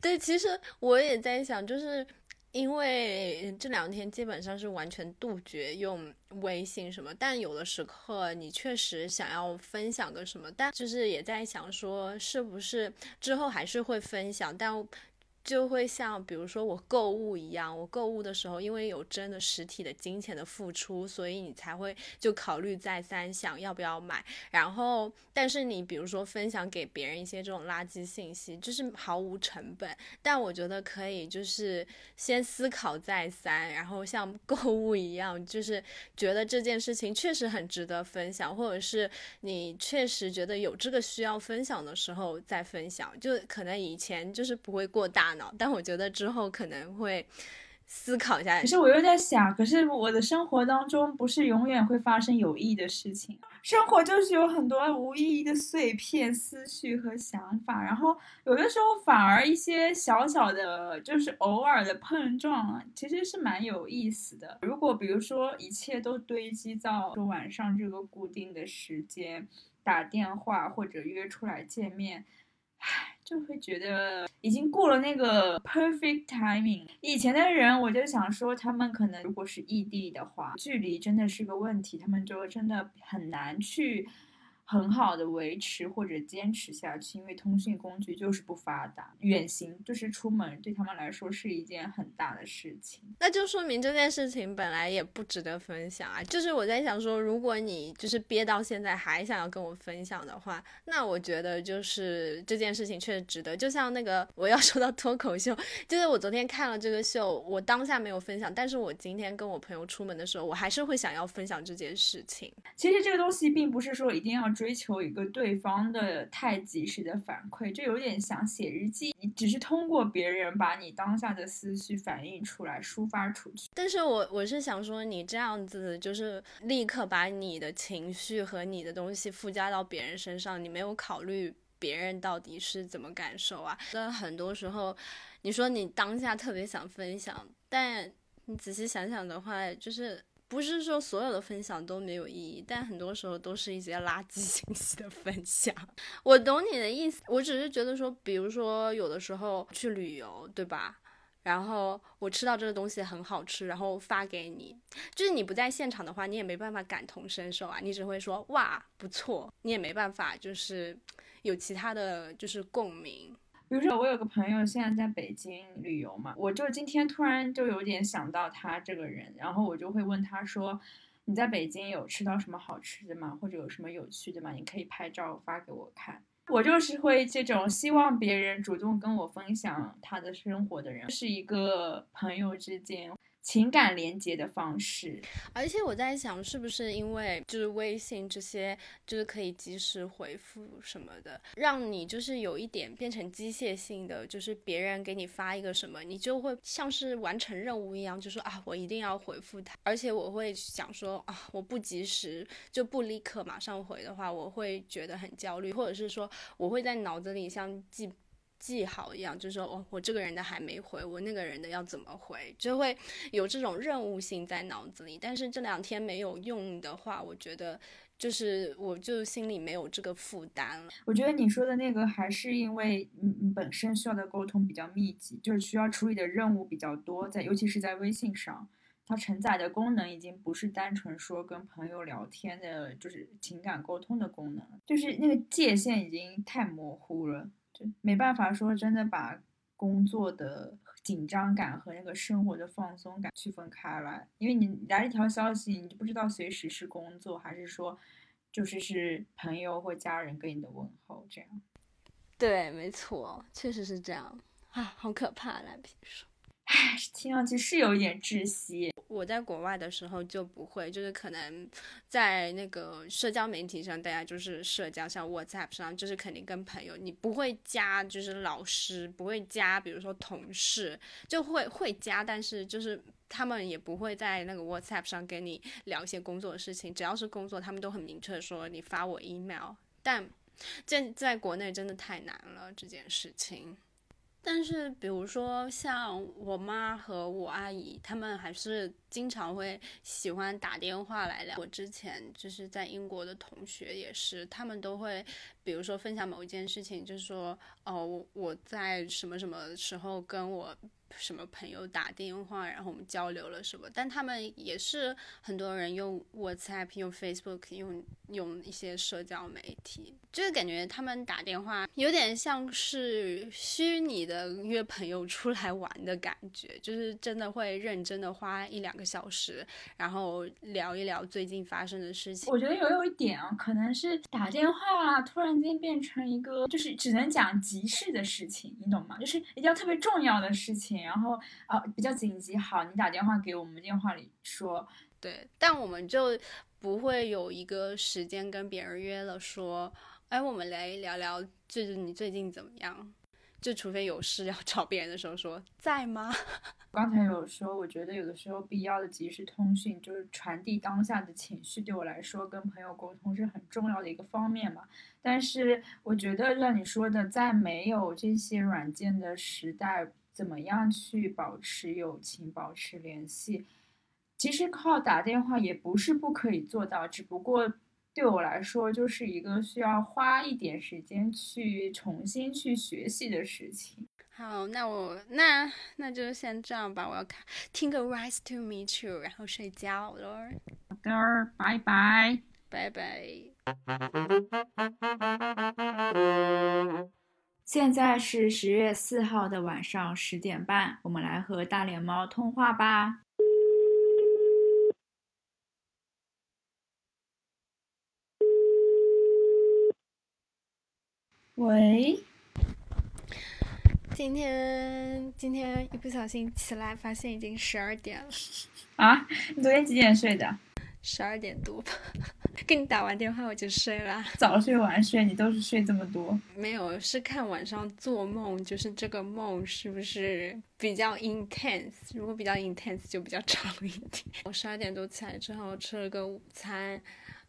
Speaker 2: 对，其实我也在想，就是因为这两天基本上是完全杜绝用微信什么，但有的时刻你确实想要分享个什么，但就是也在想说，是不是之后还是会分享，但。就会像比如说我购物一样，我购物的时候，因为有真的实体的金钱的付出，所以你才会就考虑再三想要不要买。然后，但是你比如说分享给别人一些这种垃圾信息，就是毫无成本。但我觉得可以就是先思考再三，然后像 购物一样，就是觉得这件事情确实很值得分享，或者是你确实觉得有这个需要分享的时候再分享。就可能以前就是不会过大。但我觉得之后可能会思考一下。
Speaker 1: 可是我又在想，可是我的生活当中不是永远会发生有意义的事情，生活就是有很多无意义的碎片思绪和想法，然后有的时候反而一些小小的，就是偶尔的碰撞，其实是蛮有意思的。如果比如说一切都堆积到说晚上这个固定的时间打电话或者约出来见面。唉，就会觉得已经过了那个 perfect timing。以前的人，我就想说，他们可能如果是异地的话，距离真的是个问题，他们就真的很难去很好的维持或者坚持下去，因为通讯工具就是不发达，远行就是出门对他们来说是一件很大的事情。
Speaker 2: 那就说明这件事情本来也不值得分享啊。就是我在想说，如果你就是憋到现在还想要跟我分享的话，那我觉得就是这件事情确实值得。就像那个我要说到脱口秀，就是我昨天看了这个秀，我当下没有分享，但是我今天跟我朋友出门的时候，我还是会想要分享这件事情。
Speaker 1: 其实这个东西并不是说一定要。追求一个对方的太及时的反馈，就有点像写日记，你只是通过别人把你当下的思绪反映出来，抒发出去。
Speaker 2: 但是我我是想说，你这样子就是立刻把你的情绪和你的东西附加到别人身上，你没有考虑别人到底是怎么感受啊？那很多时候，你说你当下特别想分享，但你仔细想想的话，就是。不是说所有的分享都没有意义，但很多时候都是一些垃圾信息的分享。我懂你的意思，我只是觉得说，比如说有的时候去旅游，对吧？然后我吃到这个东西很好吃，然后发给你，就是你不在现场的话，你也没办法感同身受啊，你只会说哇不错，你也没办法就是有其他的就是共鸣。
Speaker 1: 比如说，我有个朋友现在在北京旅游嘛，我就今天突然就有点想到他这个人，然后我就会问他说：“你在北京有吃到什么好吃的吗？或者有什么有趣的吗？你可以拍照发给我看。”我就是会这种希望别人主动跟我分享他的生活的人，是一个朋友之间。情感连接的方式，
Speaker 2: 而且我在想，是不是因为就是微信这些，就是可以及时回复什么的，让你就是有一点变成机械性的，就是别人给你发一个什么，你就会像是完成任务一样，就说啊，我一定要回复他。而且我会想说啊，我不及时就不立刻马上回的话，我会觉得很焦虑，或者是说我会在脑子里像记。记好一样，就是说，我我这个人的还没回，我那个人的要怎么回，就会有这种任务性在脑子里。但是这两天没有用的话，我觉得就是我就心里没有这个负担了。
Speaker 1: 我觉得你说的那个还是因为你你本身需要的沟通比较密集，就是需要处理的任务比较多，在尤其是在微信上，它承载的功能已经不是单纯说跟朋友聊天的，就是情感沟通的功能，就是那个界限已经太模糊了。没办法说真的把工作的紧张感和那个生活的放松感区分开来，因为你来一条消息，你就不知道随时是工作还是说就是是朋友或家人给你的问候这样。
Speaker 2: 对，没错，确实是这样啊，好可怕，蓝皮说。
Speaker 1: 唉，听上去是有点窒息。
Speaker 2: 我在国外的时候就不会，就是可能在那个社交媒体上，大家就是社交，像 WhatsApp 上，就是肯定跟朋友，你不会加，就是老师不会加，比如说同事就会会加，但是就是他们也不会在那个 WhatsApp 上跟你聊一些工作的事情，只要是工作，他们都很明确说你发我 email。但在在国内真的太难了这件事情。但是，比如说像我妈和我阿姨，他们还是经常会喜欢打电话来聊。我之前就是在英国的同学也是，他们都会，比如说分享某一件事情，就是说，哦，我在什么什么时候跟我。什么朋友打电话，然后我们交流了什么？但他们也是很多人用 WhatsApp、用 Facebook、用用一些社交媒体，就是感觉他们打电话有点像是虚拟的约朋友出来玩的感觉，就是真的会认真的花一两个小时，然后聊一聊最近发生的事情。
Speaker 1: 我觉得有有一点啊，可能是打电话突然间变成一个，就是只能讲急事的事情，你懂吗？就是一定要特别重要的事情。然后啊，比较紧急，好，你打电话给我们电话里说，
Speaker 2: 对，但我们就不会有一个时间跟别人约了说，哎，我们来聊聊，就是你最近怎么样？就除非有事要找别人的时候说，在吗？
Speaker 1: 刚才有说，我觉得有的时候必要的即时通讯，就是传递当下的情绪，对我来说跟朋友沟通是很重要的一个方面嘛。但是我觉得像你说的，在没有这些软件的时代。怎么样去保持友情、保持联系？其实靠打电话也不是不可以做到，只不过对我来说就是一个需要花一点时间去重新去学习的事情。
Speaker 2: 好，那我那那就先这样吧，我要看听个《Rise to Meet You》，然后睡觉了。
Speaker 1: 好的，拜拜，
Speaker 2: 拜拜。
Speaker 1: 现在是十月四号的晚上十点半，我们来和大脸猫通话吧。喂，
Speaker 2: 今天今天一不小心起来，发现已经十二点了。
Speaker 1: 啊，你昨天几点睡的？
Speaker 2: 十二点多吧。跟你打完电话我就睡了。
Speaker 1: 早睡晚睡，你都是睡这么多？
Speaker 2: 没有，是看晚上做梦，就是这个梦是不是比较 intense？如果比较 intense 就比较长一点。我十二点多起来之后吃了个午餐。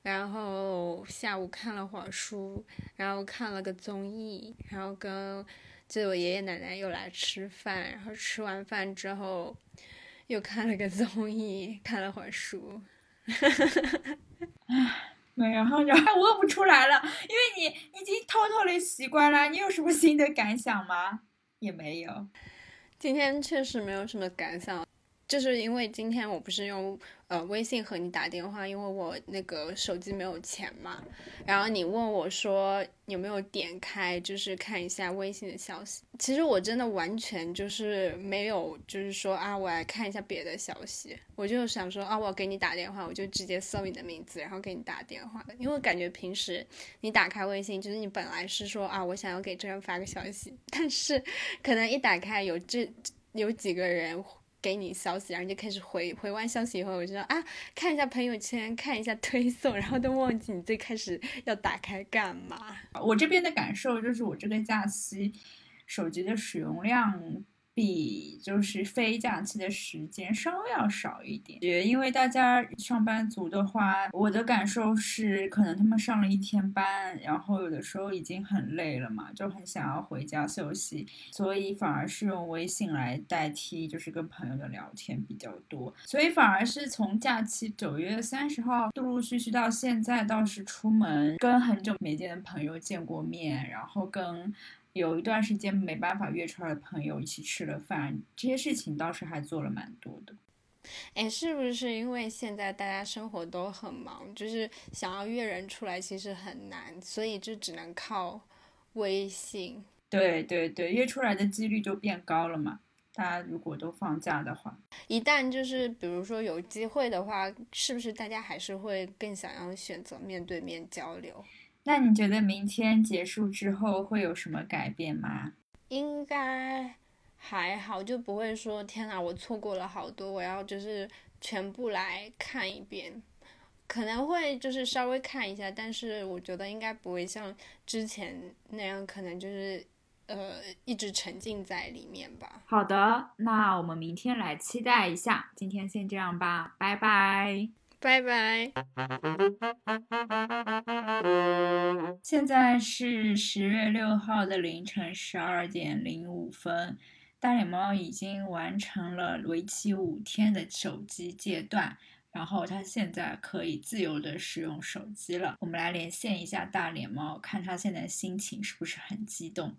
Speaker 2: 然后下午看了会儿书，然后看了个综艺，然后跟就我爷爷奶奶又来吃饭，然后吃完饭之后又看了个综艺，看了会儿书。
Speaker 1: 唉没，然后然后我问不出来了，因为你已经偷偷的习惯了。你有什么新的感想吗？也没有。
Speaker 2: 今天确实没有什么感想。就是因为今天我不是用呃微信和你打电话，因为我那个手机没有钱嘛。然后你问我说有没有点开，就是看一下微信的消息。其实我真的完全就是没有，就是说啊，我来看一下别的消息。我就想说啊，我给你打电话，我就直接搜你的名字，然后给你打电话。因为感觉平时你打开微信，就是你本来是说啊，我想要给这人发个消息，但是可能一打开有这有几个人。给你消息，然后就开始回回完消息以后，我就说啊，看一下朋友圈，看一下推送，然后都忘记你最开始要打开干嘛。
Speaker 1: 我这边的感受就是，我这个假期手机的使用量。比就是非假期的时间稍微要少一点，因为大家上班族的话，我的感受是，可能他们上了一天班，然后有的时候已经很累了嘛，就很想要回家休息，所以反而是用微信来代替，就是跟朋友的聊天比较多，所以反而是从假期九月三十号陆陆续续到现在，倒是出门跟很久没见的朋友见过面，然后跟。有一段时间没办法约出来的朋友一起吃了饭，这些事情倒是还做了蛮多的。
Speaker 2: 哎，是不是因为现在大家生活都很忙，就是想要约人出来其实很难，所以就只能靠微信。
Speaker 1: 对对对，约出来的几率就变高了嘛。大家如果都放假的话，
Speaker 2: 一旦就是比如说有机会的话，是不是大家还是会更想要选择面对面交流？
Speaker 1: 那你觉得明天结束之后会有什么改变吗？
Speaker 2: 应该还好，就不会说天哪，我错过了好多，我要就是全部来看一遍。可能会就是稍微看一下，但是我觉得应该不会像之前那样，可能就是呃一直沉浸在里面吧。
Speaker 1: 好的，那我们明天来期待一下。今天先这样吧，拜拜。
Speaker 2: 拜拜。
Speaker 1: 现在是十月六号的凌晨十二点零五分，大脸猫已经完成了为期五天的手机戒断，然后它现在可以自由的使用手机了。我们来连线一下大脸猫，看它现在心情是不是很激动。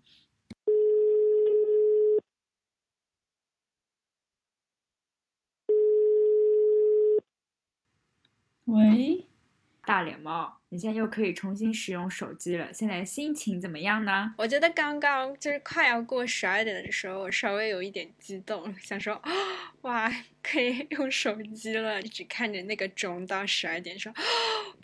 Speaker 1: 喂，大脸猫，你现在又可以重新使用手机了，现在心情怎么样呢？
Speaker 2: 我觉得刚刚就是快要过十二点的时候，我稍微有一点激动，想说，哇。可以用手机了，只看着那个钟到十二点说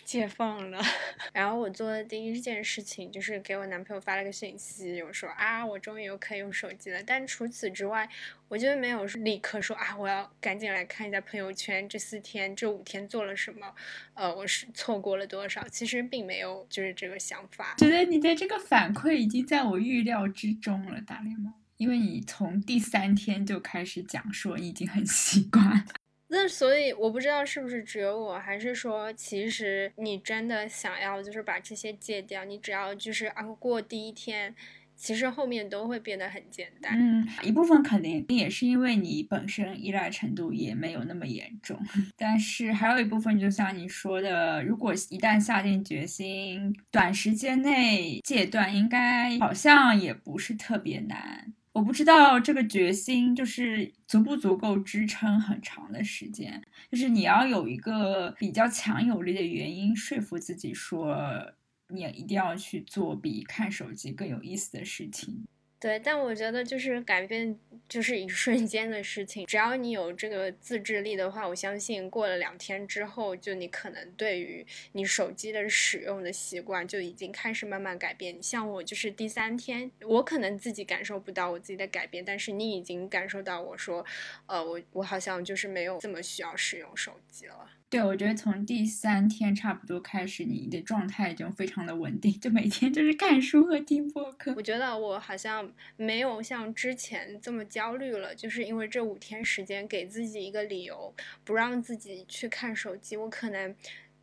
Speaker 2: 解放了。然后我做的第一件事情就是给我男朋友发了个信息，我说啊，我终于又可以用手机了。但除此之外，我就没有立刻说啊，我要赶紧来看一下朋友圈，这四天、这五天做了什么，呃，我是错过了多少？其实并没有，就是这个想法。
Speaker 1: 觉得你的这个反馈已经在我预料之中了，大脸猫。因为你从第三天就开始讲说已经很习惯，
Speaker 2: 那所以我不知道是不是只有我，还是说其实你真的想要就是把这些戒掉，你只要就是熬过第一天。其实后面都会变得很简单。
Speaker 1: 嗯，一部分肯定也是因为你本身依赖程度也没有那么严重，但是还有一部分，就像你说的，如果一旦下定决心，短时间内戒断，应该好像也不是特别难。我不知道这个决心就是足不足够支撑很长的时间，就是你要有一个比较强有力的原因说服自己说，你一定要去做比看手机更有意思的事情。
Speaker 2: 对，但我觉得就是改变就是一瞬间的事情，只要你有这个自制力的话，我相信过了两天之后，就你可能对于你手机的使用的习惯就已经开始慢慢改变。像我就是第三天，我可能自己感受不到我自己的改变，但是你已经感受到我说，呃，我我好像就是没有这么需要使用手机了。
Speaker 1: 对，我觉得从第三天差不多开始，你的状态就非常的稳定，就每天就是看书和听播客。
Speaker 2: 我觉得我好像没有像之前这么焦虑了，就是因为这五天时间给自己一个理由，不让自己去看手机。我可能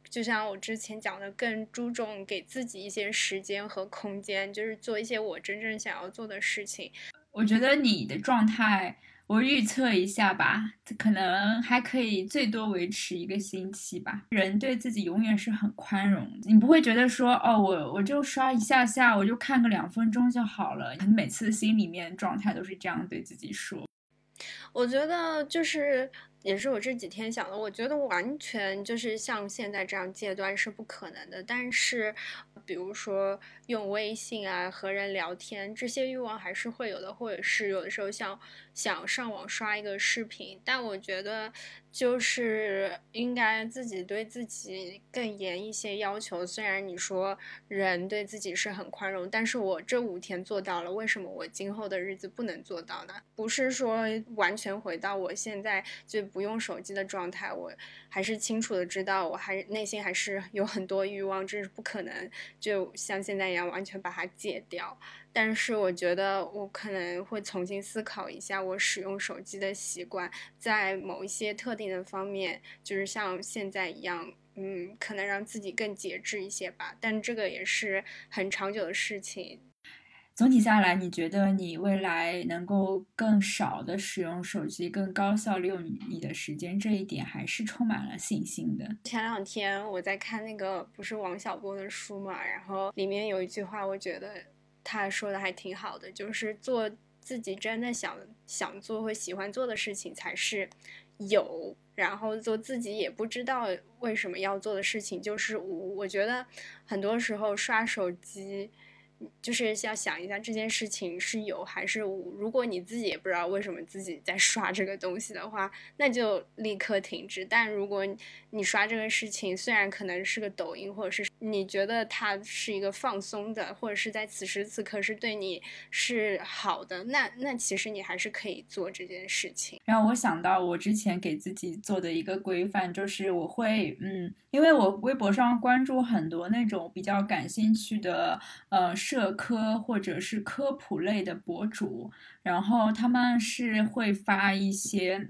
Speaker 2: 就像我之前讲的，更注重给自己一些时间和空间，就是做一些我真正想要做的事情。
Speaker 1: 我觉得你的状态。我预测一下吧，可能还可以最多维持一个星期吧。人对自己永远是很宽容，你不会觉得说哦，我我就刷一下下，我就看个两分钟就好了。你每次心里面状态都是这样对自己说。
Speaker 2: 我觉得就是，也是我这几天想的。我觉得完全就是像现在这样阶段是不可能的，但是。比如说用微信啊和人聊天，这些欲望还是会有的，或者是有的时候想想上网刷一个视频，但我觉得就是应该自己对自己更严一些要求。虽然你说人对自己是很宽容，但是我这五天做到了，为什么我今后的日子不能做到呢？不是说完全回到我现在就不用手机的状态，我还是清楚的知道，我还内心还是有很多欲望，这是不可能。就像现在要，完全把它戒掉。但是我觉得我可能会重新思考一下我使用手机的习惯，在某一些特定的方面，就是像现在一样，嗯，可能让自己更节制一些吧。但这个也是很长久的事情。
Speaker 1: 总体下来，你觉得你未来能够更少的使用手机，更高效利用你的时间，这一点还是充满了信心的。
Speaker 2: 前两天我在看那个不是王小波的书嘛，然后里面有一句话，我觉得他说的还挺好的，就是做自己真的想想做或喜欢做的事情才是有，然后做自己也不知道为什么要做的事情就是无。我觉得很多时候刷手机。就是要想一下这件事情是有还是无。如果你自己也不知道为什么自己在刷这个东西的话，那就立刻停止。但如果你刷这个事情，虽然可能是个抖音，或者是你觉得它是一个放松的，或者是在此时此刻是对你是好的，那那其实你还是可以做这件事情。
Speaker 1: 然后我想到我之前给自己做的一个规范，就是我会嗯，因为我微博上关注很多那种比较感兴趣的呃。社科或者是科普类的博主，然后他们是会发一些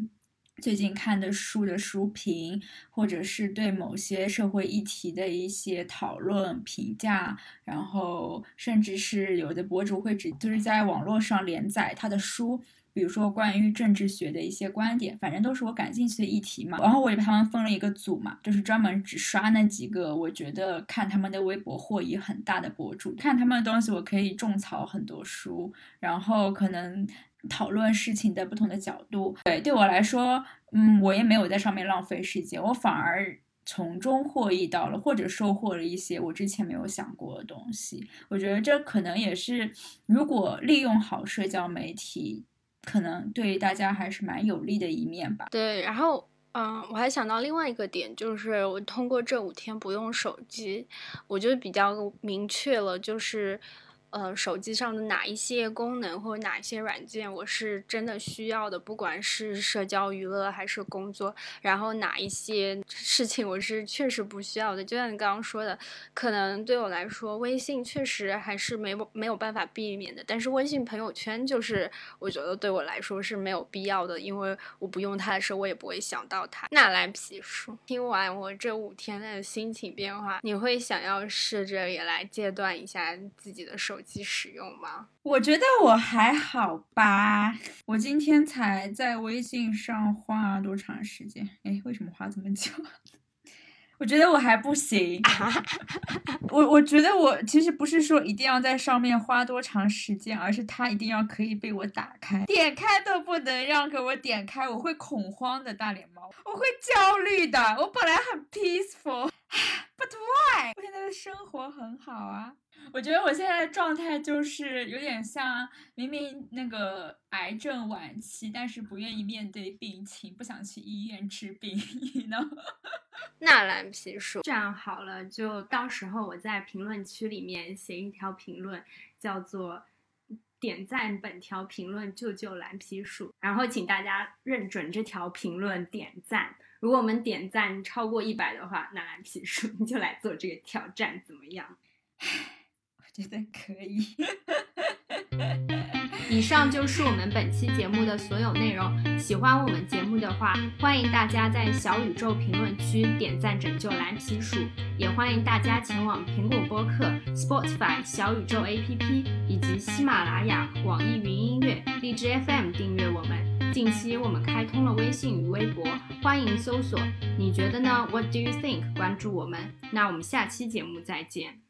Speaker 1: 最近看的书的书评，或者是对某些社会议题的一些讨论评价，然后甚至是有的博主会只就是在网络上连载他的书。比如说关于政治学的一些观点，反正都是我感兴趣的议题嘛。然后我也把他们分了一个组嘛，就是专门只刷那几个我觉得看他们的微博获益很大的博主。看他们的东西，我可以种草很多书，然后可能讨论事情的不同的角度。对，对我来说，嗯，我也没有在上面浪费时间，我反而从中获益到了，或者收获了一些我之前没有想过的东西。我觉得这可能也是，如果利用好社交媒体。可能对大家还是蛮有利的一面吧。
Speaker 2: 对，然后，嗯，我还想到另外一个点，就是我通过这五天不用手机，我就比较明确了，就是。呃，手机上的哪一些功能或者哪一些软件，我是真的需要的，不管是社交娱乐还是工作。然后哪一些事情我是确实不需要的，就像你刚刚说的，可能对我来说，微信确实还是没没有办法避免的。但是微信朋友圈就是我觉得对我来说是没有必要的，因为我不用它的时候，我也不会想到它。那来皮书，听完我这五天的心情变化，你会想要试着也来戒断一下自己的手机？机使用吗？
Speaker 1: 我觉得我还好吧。我今天才在微信上花了多长时间？哎，为什么花这么久？我觉得我还不行。我我觉得我其实不是说一定要在上面花多长时间，而是它一定要可以被我打开，点开都不能让给我点开，我会恐慌的大脸猫，我会焦虑的。我本来很 peaceful，but why？我现在的生活很好啊。我觉得我现在的状态就是有点像明明那个癌症晚期，但是不愿意面对病情，不想去医院治病，你呢？
Speaker 5: 纳兰皮书，
Speaker 2: 这样好了，就到时候我在评论区里面写一条评论，叫做“点赞本条评论救救蓝皮鼠”，然后请大家认准这条评论点赞。如果我们点赞超过一百的话，那蓝皮鼠你就来做这个挑战，怎么样？
Speaker 1: 觉得可以。
Speaker 2: 以上就是我们本期节目的所有内容。喜欢我们节目的话，欢迎大家在小宇宙评论区点赞拯救蓝皮鼠，也欢迎大家前往苹果播客、Spotify、小宇宙 APP 以及喜马拉雅、网易云音乐、荔枝 FM 订阅我们。近期我们开通了微信与微博，欢迎搜索“你觉得呢？”What do you think？关注我们。那我们下期节目再见。